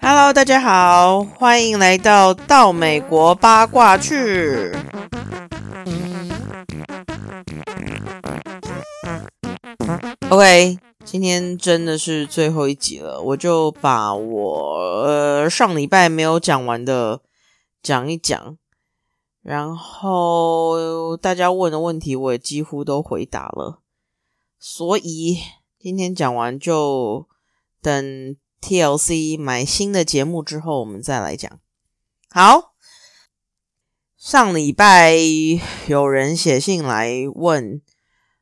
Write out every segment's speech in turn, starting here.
Hello，大家好，欢迎来到到美国八卦去。OK，今天真的是最后一集了，我就把我呃上礼拜没有讲完的讲一讲，然后大家问的问题我也几乎都回答了，所以今天讲完就等 TLC 买新的节目之后，我们再来讲。好，上礼拜有人写信来问。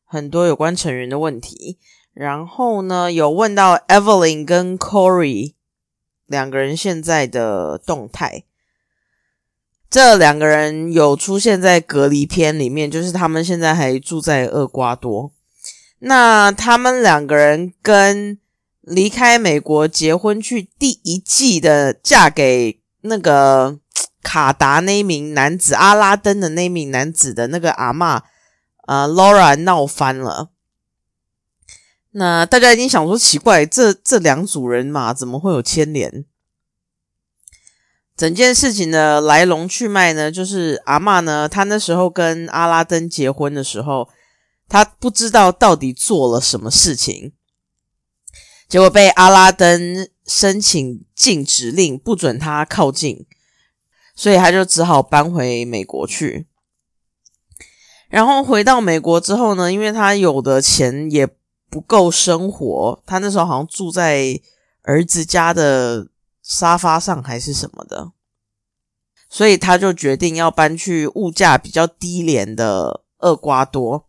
很多有关成员的问题，然后呢，有问到 Evelyn 跟 Corey 两个人现在的动态。这两个人有出现在隔离篇里面，就是他们现在还住在厄瓜多。那他们两个人跟离开美国结婚去第一季的嫁给那个卡达那名男子阿拉登的那名男子的那个阿妈。啊，Laura 闹翻了。那大家已经想说奇怪，这这两组人马怎么会有牵连？整件事情的来龙去脉呢？就是阿妈呢，她那时候跟阿拉登结婚的时候，他不知道到底做了什么事情，结果被阿拉登申请禁止令，不准他靠近，所以他就只好搬回美国去。然后回到美国之后呢，因为他有的钱也不够生活，他那时候好像住在儿子家的沙发上还是什么的，所以他就决定要搬去物价比较低廉的厄瓜多。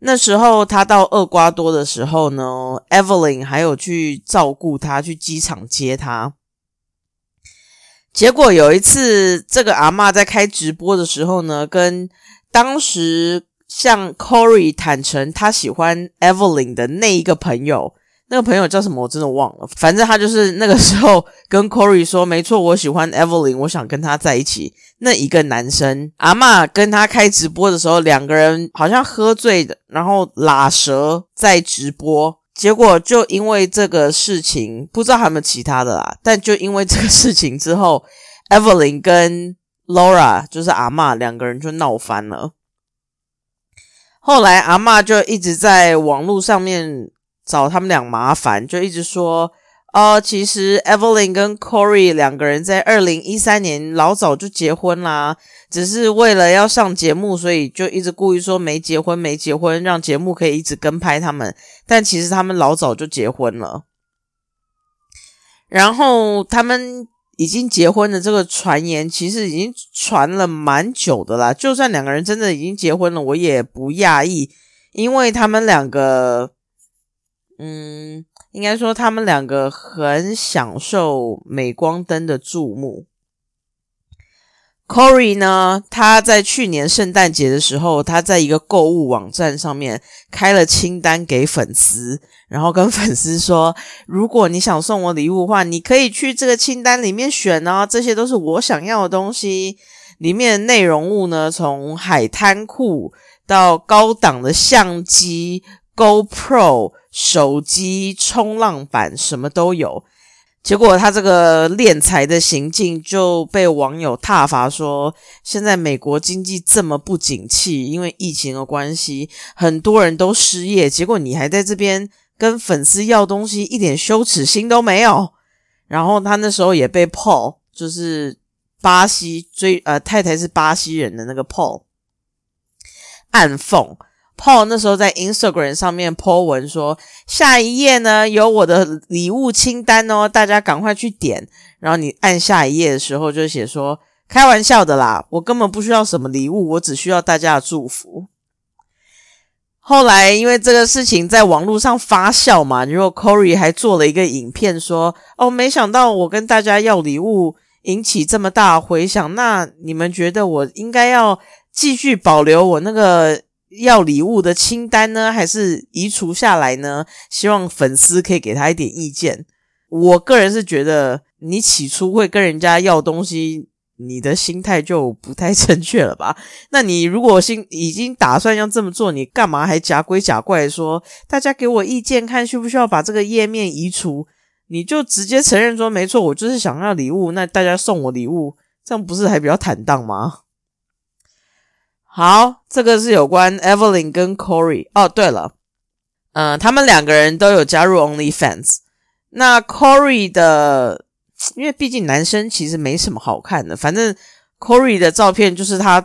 那时候他到厄瓜多的时候呢，Evelyn 还有去照顾他，去机场接他。结果有一次，这个阿妈在开直播的时候呢，跟当时向 Corey 坦诚他喜欢 Evelyn 的那一个朋友，那个朋友叫什么？我真的忘了。反正他就是那个时候跟 Corey 说：“没错，我喜欢 Evelyn，我想跟他在一起。”那一个男生阿妈跟他开直播的时候，两个人好像喝醉的，然后拉舌在直播。结果就因为这个事情，不知道还有没有其他的啦。但就因为这个事情之后，Evelyn 跟 Laura 就是阿妈，两个人就闹翻了。后来阿妈就一直在网络上面找他们俩麻烦，就一直说：“哦，其实 Evelyn 跟 Corey 两个人在二零一三年老早就结婚啦，只是为了要上节目，所以就一直故意说没结婚，没结婚，让节目可以一直跟拍他们。但其实他们老早就结婚了，然后他们。”已经结婚的这个传言，其实已经传了蛮久的啦。就算两个人真的已经结婚了，我也不讶异，因为他们两个，嗯，应该说他们两个很享受镁光灯的注目。Corey 呢？他在去年圣诞节的时候，他在一个购物网站上面开了清单给粉丝，然后跟粉丝说：“如果你想送我礼物的话，你可以去这个清单里面选哦，这些都是我想要的东西。里面的内容物呢，从海滩裤到高档的相机、GoPro 手机、冲浪板，什么都有。”结果他这个敛财的行径就被网友挞伐说，现在美国经济这么不景气，因为疫情的关系，很多人都失业。结果你还在这边跟粉丝要东西，一点羞耻心都没有。然后他那时候也被 Paul，就是巴西追呃太太是巴西人的那个 Paul 暗讽。Paul 那时候在 Instagram 上面 po 文说：“下一页呢有我的礼物清单哦，大家赶快去点。”然后你按下一页的时候就写说：“开玩笑的啦，我根本不需要什么礼物，我只需要大家的祝福。”后来因为这个事情在网络上发酵嘛，然后 Corey 还做了一个影片说：“哦，没想到我跟大家要礼物引起这么大回响，那你们觉得我应该要继续保留我那个？”要礼物的清单呢，还是移除下来呢？希望粉丝可以给他一点意见。我个人是觉得，你起初会跟人家要东西，你的心态就不太正确了吧？那你如果心已经打算要这么做，你干嘛还假规假怪说大家给我意见，看需不需要把这个页面移除？你就直接承认说没错，我就是想要礼物，那大家送我礼物，这样不是还比较坦荡吗？好，这个是有关 Evelyn 跟 Corey。哦，对了，嗯，他们两个人都有加入 OnlyFans。那 Corey 的。因为毕竟男生其实没什么好看的，反正 Corey 的照片就是他，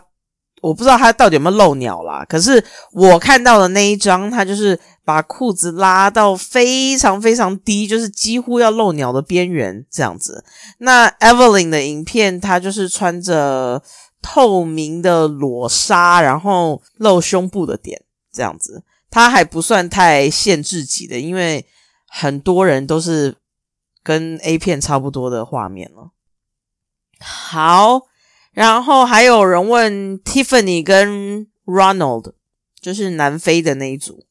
我不知道他到底有没有露鸟啦。可是我看到的那一张，他就是把裤子拉到非常非常低，就是几乎要露鸟的边缘这样子。那 Evelyn 的影片，他就是穿着透明的裸纱，然后露胸部的点这样子，他还不算太限制级的，因为很多人都是。跟 A 片差不多的画面了。好，然后还有人问 Tiffany 跟 Ronald，就是南非的那一组。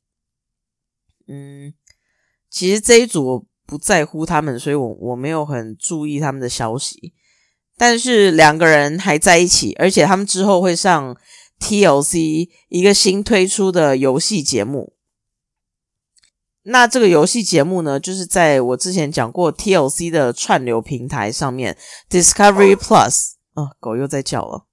嗯，其实这一组我不在乎他们，所以我我没有很注意他们的消息。但是两个人还在一起，而且他们之后会上 TLC 一个新推出的游戏节目。那这个游戏节目呢，就是在我之前讲过 TLC 的串流平台上面，Discovery Plus。啊，狗又在叫了。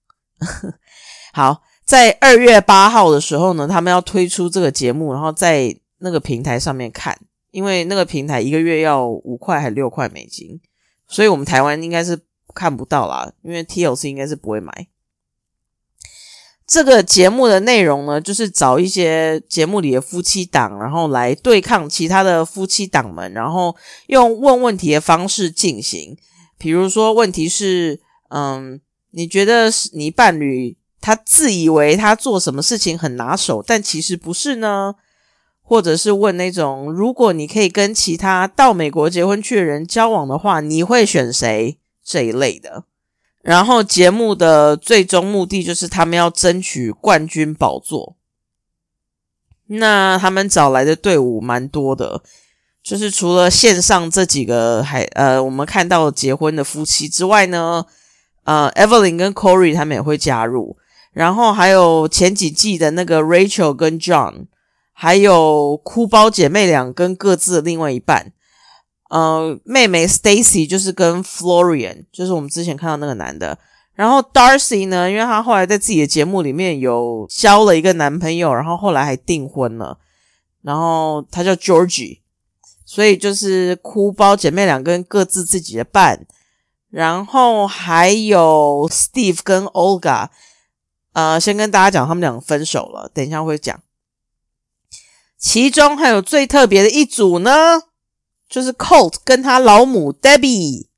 好，在二月八号的时候呢，他们要推出这个节目，然后在那个平台上面看，因为那个平台一个月要五块还六块美金，所以我们台湾应该是看不到啦，因为 TLC 应该是不会买。这个节目的内容呢，就是找一些节目里的夫妻档，然后来对抗其他的夫妻档们，然后用问问题的方式进行。比如说，问题是，嗯，你觉得你伴侣他自以为他做什么事情很拿手，但其实不是呢？或者是问那种，如果你可以跟其他到美国结婚去的人交往的话，你会选谁？这一类的。然后节目的最终目的就是他们要争取冠军宝座。那他们找来的队伍蛮多的，就是除了线上这几个还呃我们看到结婚的夫妻之外呢，呃，Evelyn 跟 Corey 他们也会加入，然后还有前几季的那个 Rachel 跟 John，还有哭包姐妹俩跟各自的另外一半。呃，妹妹 Stacy 就是跟 Florian，就是我们之前看到那个男的。然后 Darcy 呢，因为他后来在自己的节目里面有交了一个男朋友，然后后来还订婚了。然后他叫 Georgie，所以就是哭包姐妹两个人各自自己的伴。然后还有 Steve 跟 Olga，呃，先跟大家讲，他们两个分手了，等一下会讲。其中还有最特别的一组呢。就是 Colt 跟他老母 Debbie，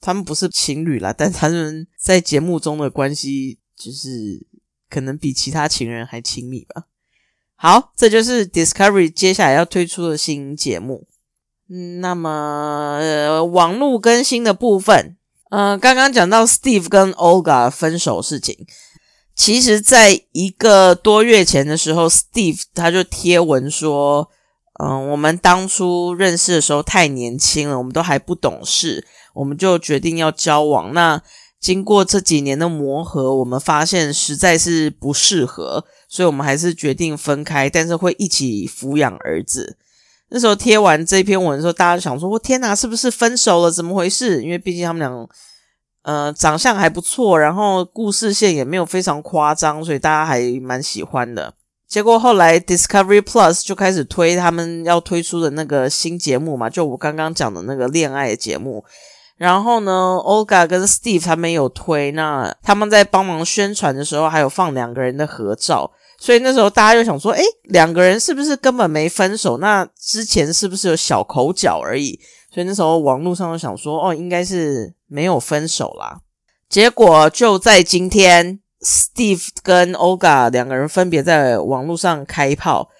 他们不是情侣啦，但他们在节目中的关系就是可能比其他情人还亲密吧。好，这就是 Discovery 接下来要推出的新节目。那么，网络更新的部分，嗯，刚刚讲到 Steve 跟 Olga 分手事情，其实在一个多月前的时候，Steve 他就贴文说。嗯，我们当初认识的时候太年轻了，我们都还不懂事，我们就决定要交往。那经过这几年的磨合，我们发现实在是不适合，所以我们还是决定分开，但是会一起抚养儿子。那时候贴完这篇文的时候，大家想说：“我天哪，是不是分手了？怎么回事？”因为毕竟他们俩，呃，长相还不错，然后故事线也没有非常夸张，所以大家还蛮喜欢的。结果后来 Discovery Plus 就开始推他们要推出的那个新节目嘛，就我刚刚讲的那个恋爱节目。然后呢，Olga 跟 Steve 他们有推，那他们在帮忙宣传的时候，还有放两个人的合照。所以那时候大家就想说，诶，两个人是不是根本没分手？那之前是不是有小口角而已？所以那时候网络上就想说，哦，应该是没有分手啦。结果就在今天。Steve 跟 Olga 两个人分别在网络上开炮，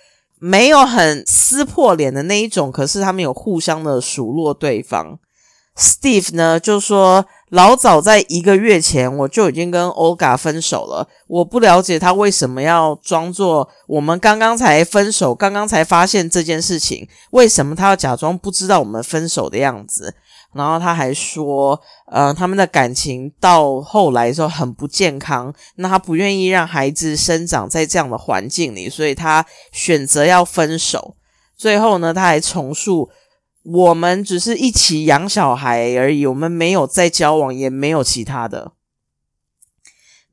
没有很撕破脸的那一种，可是他们有互相的数落对方。Steve 呢就说。老早在一个月前，我就已经跟 Olga 分手了。我不了解他为什么要装作我们刚刚才分手，刚刚才发现这件事情，为什么他要假装不知道我们分手的样子？然后他还说，呃，他们的感情到后来的时候很不健康，那他不愿意让孩子生长在这样的环境里，所以他选择要分手。最后呢，他还重述。我们只是一起养小孩而已，我们没有再交往，也没有其他的。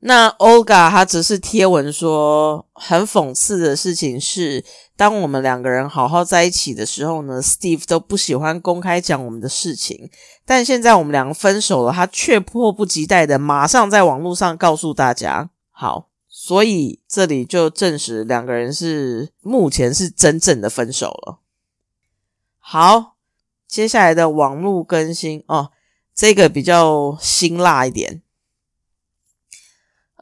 那 Olga 她只是贴文说，很讽刺的事情是，当我们两个人好好在一起的时候呢，Steve 都不喜欢公开讲我们的事情，但现在我们两个分手了，他却迫不及待的马上在网络上告诉大家。好，所以这里就证实两个人是目前是真正的分手了。好。接下来的网络更新哦，这个比较辛辣一点，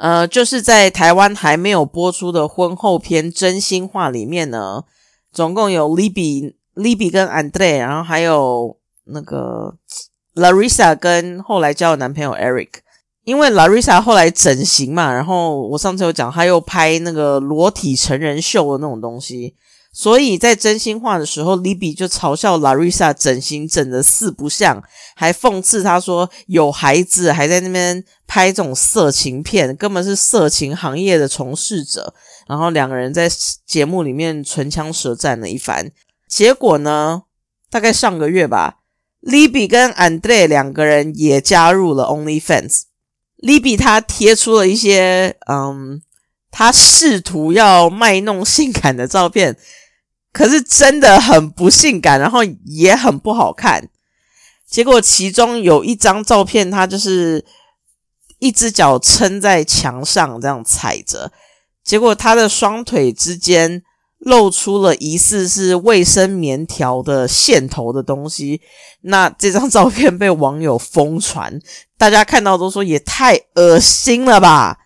呃，就是在台湾还没有播出的婚后篇《真心话》里面呢，总共有 Libby、Libby 跟 Andre，然后还有那个 Larissa 跟后来交的男朋友 Eric，因为 Larissa 后来整形嘛，然后我上次有讲，她又拍那个裸体成人秀的那种东西。所以在真心话的时候，Libby 就嘲笑 Larissa 整形整的四不像，还讽刺他说有孩子还在那边拍这种色情片，根本是色情行业的从事者。然后两个人在节目里面唇枪舌战了一番。结果呢，大概上个月吧，Libby 跟 Andre 两个人也加入了 OnlyFans。Libby 他贴出了一些嗯，他试图要卖弄性感的照片。可是真的很不性感，然后也很不好看。结果其中有一张照片，他就是一只脚撑在墙上这样踩着，结果他的双腿之间露出了疑似是卫生棉条的线头的东西。那这张照片被网友疯传，大家看到都说也太恶心了吧。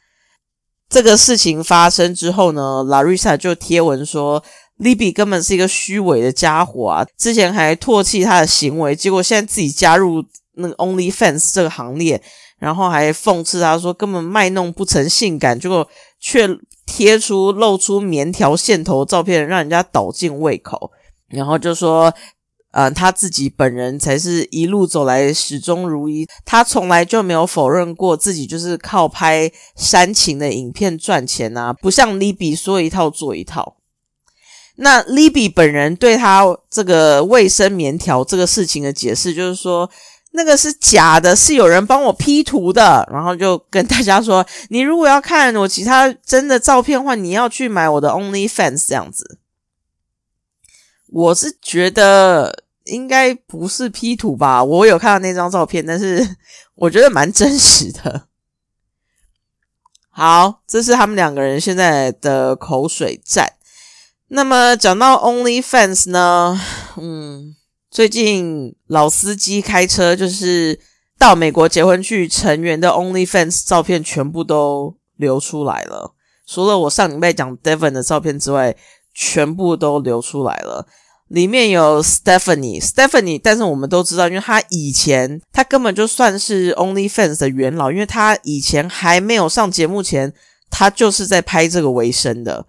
这个事情发生之后呢，Larissa 就贴文说。Libby 根本是一个虚伪的家伙啊！之前还唾弃他的行为，结果现在自己加入那个 OnlyFans 这个行列，然后还讽刺他说根本卖弄不成性感，结果却贴出露出棉条线头照片，让人家倒进胃口。然后就说，呃，他自己本人才是一路走来始终如一，他从来就没有否认过自己就是靠拍煽情的影片赚钱啊，不像 Libby 说一套做一套。那 Libby 本人对他这个卫生棉条这个事情的解释，就是说那个是假的，是有人帮我 P 图的。然后就跟大家说，你如果要看我其他真的照片的话，你要去买我的 OnlyFans 这样子。我是觉得应该不是 P 图吧，我有看到那张照片，但是我觉得蛮真实的。好，这是他们两个人现在的口水战。那么讲到 OnlyFans 呢，嗯，最近老司机开车就是到美国结婚去成员的 OnlyFans 照片全部都流出来了，除了我上礼拜讲 Devon 的照片之外，全部都流出来了。里面有 Stephanie，Stephanie，但是我们都知道，因为他以前他根本就算是 OnlyFans 的元老，因为他以前还没有上节目前，他就是在拍这个为生的。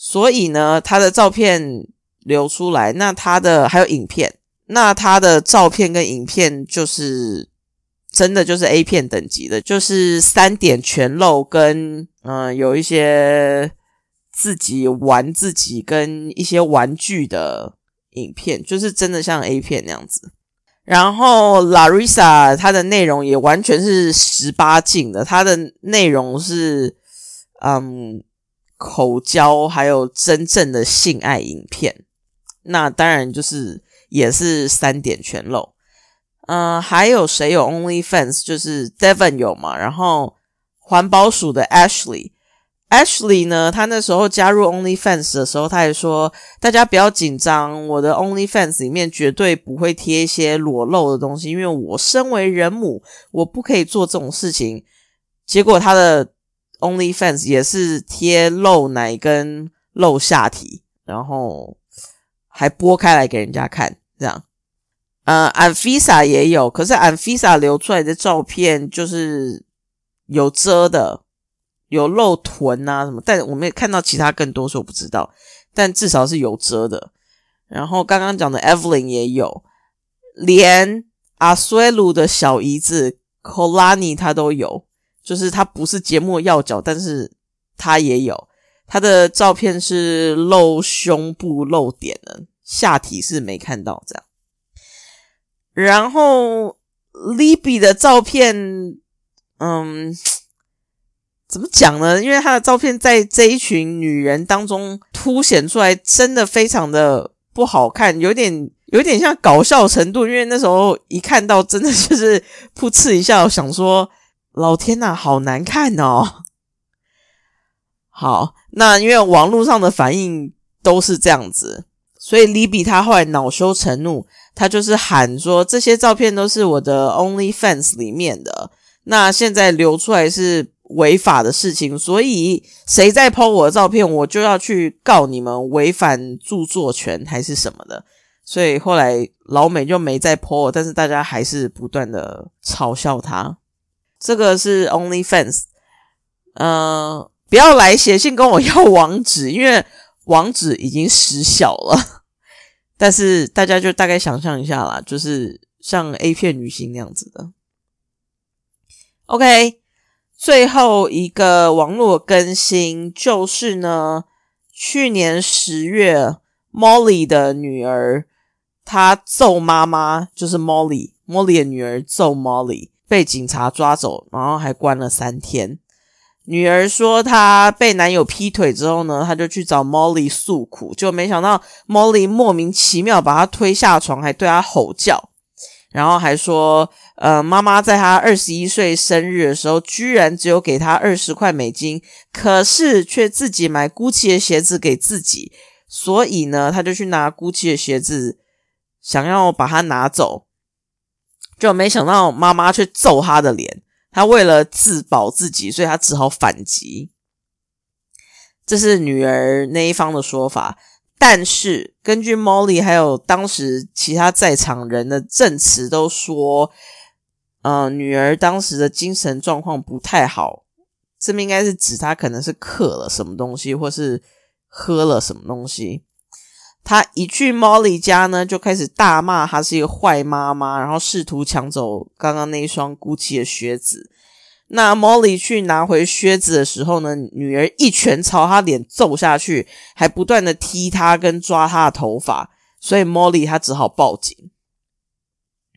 所以呢，他的照片流出来，那他的还有影片，那他的照片跟影片就是真的就是 A 片等级的，就是三点全露，跟嗯有一些自己玩自己跟一些玩具的影片，就是真的像 A 片那样子。然后 Larissa 她的内容也完全是十八禁的，她的内容是嗯。口交还有真正的性爱影片，那当然就是也是三点全露。嗯，还有谁有 OnlyFans？就是 Devon 有嘛？然后环保署的 Ashley，Ashley 呢？他那时候加入 OnlyFans 的时候，他也说大家不要紧张，我的 OnlyFans 里面绝对不会贴一些裸露的东西，因为我身为人母，我不可以做这种事情。结果他的。OnlyFans 也是贴露奶跟露下体，然后还剥开来给人家看，这样。呃，Anfisa 也有，可是 Anfisa 流出来的照片就是有遮的，有露臀啊什么，但我们也看到其他更多，所以我不知道，但至少是有遮的。然后刚刚讲的 Evelyn 也有，连阿苏鲁的小姨子 Kolani 他都有，就是他不是节目要角，但是他也有，他的照片是露胸部露点的，下体是没看到这样。然后 Libby 的照片，嗯，怎么讲呢？因为他的照片在这一群女人当中凸显出来，真的非常的不好看，有点有点像搞笑程度。因为那时候一看到，真的就是噗嗤一下，想说：“老天呐，好难看哦！” 好，那因为网络上的反应都是这样子，所以 Libby 他后来恼羞成怒。他就是喊说这些照片都是我的 OnlyFans 里面的，那现在流出来是违法的事情，所以谁在 po 我的照片，我就要去告你们违反著作权还是什么的。所以后来老美就没再 po，但是大家还是不断的嘲笑他。这个是 OnlyFans，嗯，不要来写信跟我要网址，因为网址已经失效了。但是大家就大概想象一下啦，就是像 A 片女星那样子的。OK，最后一个网络更新就是呢，去年十月，Molly 的女儿她揍妈妈，就是 Molly，Molly 的女儿揍 Molly，被警察抓走，然后还关了三天。女儿说，她被男友劈腿之后呢，她就去找 Molly 诉苦，就没想到 Molly 莫名其妙把她推下床，还对她吼叫，然后还说，呃，妈妈在她二十一岁生日的时候，居然只有给她二十块美金，可是却自己买 Gucci 的鞋子给自己，所以呢，他就去拿 Gucci 的鞋子，想要把它拿走，就没想到妈妈却揍他的脸。他为了自保自己，所以他只好反击。这是女儿那一方的说法，但是根据 Molly 还有当时其他在场人的证词都说，呃，女儿当时的精神状况不太好。这边应该是指她可能是嗑了什么东西，或是喝了什么东西。他一去 Molly 家呢，就开始大骂她是一个坏妈妈，然后试图抢走刚刚那一双 Gucci 的靴子。那 Molly 去拿回靴子的时候呢，女儿一拳朝他脸揍下去，还不断的踢他跟抓他的头发，所以 Molly 他只好报警。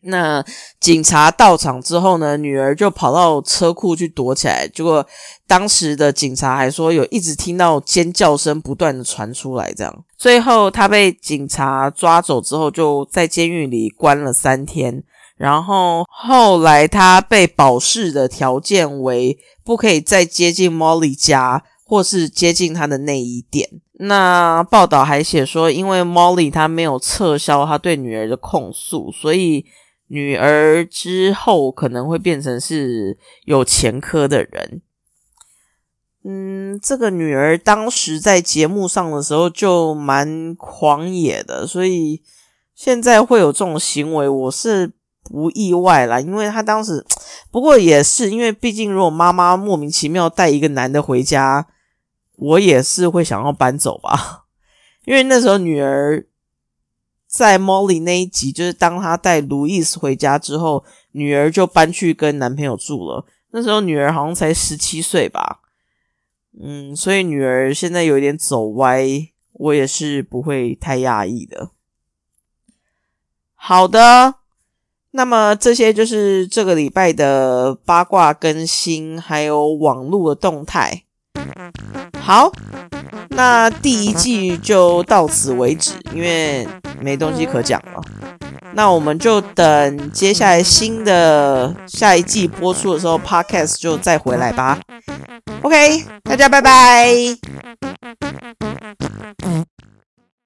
那警察到场之后呢，女儿就跑到车库去躲起来。结果当时的警察还说有一直听到尖叫声不断的传出来，这样最后他被警察抓走之后，就在监狱里关了三天。然后后来他被保释的条件为不可以再接近 Molly 家，或是接近他的内衣店。那报道还写说，因为 Molly 他没有撤销他对女儿的控诉，所以。女儿之后可能会变成是有前科的人。嗯，这个女儿当时在节目上的时候就蛮狂野的，所以现在会有这种行为，我是不意外啦。因为她当时，不过也是因为，毕竟如果妈妈莫名其妙带一个男的回家，我也是会想要搬走吧。因为那时候女儿。在 Molly 那一集，就是当她带 Louis 回家之后，女儿就搬去跟男朋友住了。那时候女儿好像才十七岁吧，嗯，所以女儿现在有点走歪，我也是不会太讶异的。好的，那么这些就是这个礼拜的八卦更新，还有网络的动态。好。那第一季就到此为止，因为没东西可讲了。那我们就等接下来新的下一季播出的时候，Podcast 就再回来吧。OK，大家拜拜。